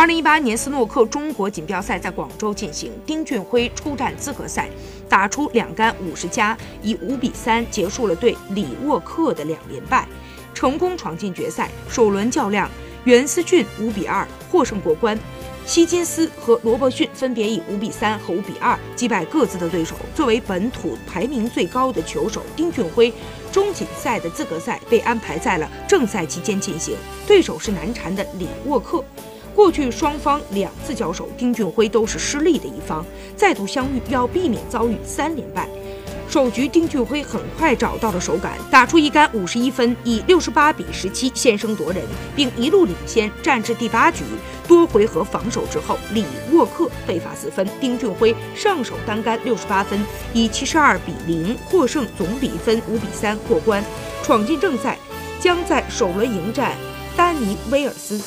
二零一八年斯诺克中国锦标赛在广州进行，丁俊晖出战资格赛，打出两杆五十加，以五比三结束了对李沃克的两连败，成功闯进决赛。首轮较量，袁思俊五比二获胜过关。希金斯和罗伯逊分别以五比三和五比二击败各自的对手。作为本土排名最高的球手，丁俊晖中锦赛的资格赛被安排在了正赛期间进行，对手是难缠的李沃克。过去双方两次交手，丁俊晖都是失利的一方，再度相遇要避免遭遇三连败。首局，丁俊晖很快找到了手感，打出一杆五十一分，以六十八比十七先声夺人，并一路领先，战至第八局。多回合防守之后，李沃克被罚四分，丁俊晖上手单杆六十八分，以七十二比零获胜，总比分五比三过关，闯进正赛，将在首轮迎战丹尼威尔斯。